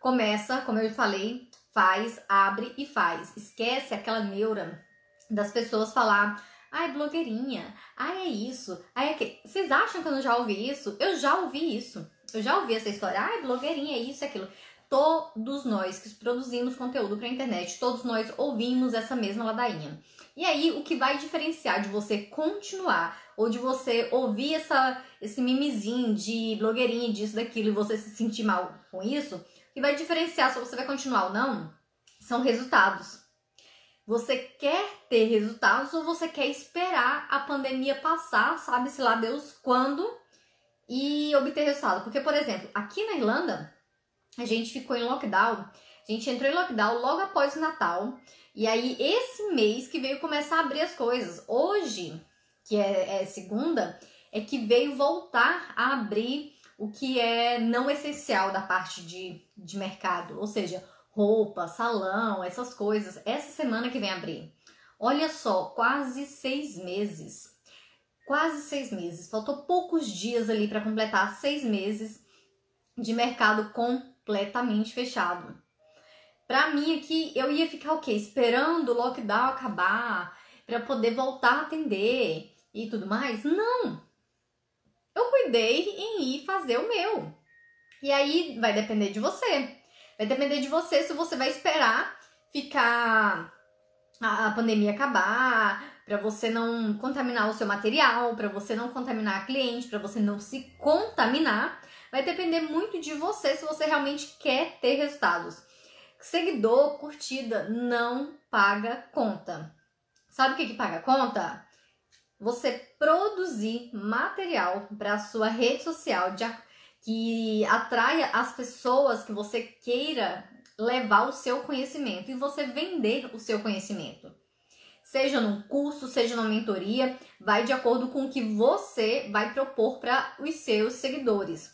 começa, como eu falei, faz, abre e faz. Esquece aquela neura das pessoas falar, ai, blogueirinha, ai, é isso, ai, é que. Vocês acham que eu não já ouvi isso? Eu já ouvi isso. Eu já ouvi essa história, ai, blogueirinha, é isso, é aquilo. Todos nós que produzimos conteúdo para internet, todos nós ouvimos essa mesma ladainha. E aí, o que vai diferenciar de você continuar ou de você ouvir essa, esse mimizinho de blogueirinha, disso, daquilo, e você se sentir mal com isso, o que vai diferenciar se você vai continuar ou não são resultados. Você quer ter resultados ou você quer esperar a pandemia passar, sabe-se lá Deus quando, e obter resultado? Porque, por exemplo, aqui na Irlanda, a gente ficou em lockdown, a gente entrou em lockdown logo após o Natal, e aí esse mês que veio começar a abrir as coisas. Hoje, que é, é segunda, é que veio voltar a abrir o que é não essencial da parte de, de mercado, ou seja, roupa, salão, essas coisas. Essa semana que vem abrir. Olha só, quase seis meses. Quase seis meses. Faltou poucos dias ali para completar seis meses de mercado completamente fechado. Para mim aqui, eu ia ficar o quê? Esperando o lockdown acabar para poder voltar a atender e tudo mais? Não! Eu cuidei em ir fazer o meu. E aí vai depender de você. Vai depender de você se você vai esperar ficar a pandemia acabar, para você não contaminar o seu material, para você não contaminar a cliente, para você não se contaminar. Vai depender muito de você se você realmente quer ter resultados. Seguidor, curtida, não paga conta. Sabe o que, que paga conta? Você produzir material para sua rede social de, que atraia as pessoas que você queira levar o seu conhecimento e você vender o seu conhecimento. Seja num curso, seja numa mentoria, vai de acordo com o que você vai propor para os seus seguidores.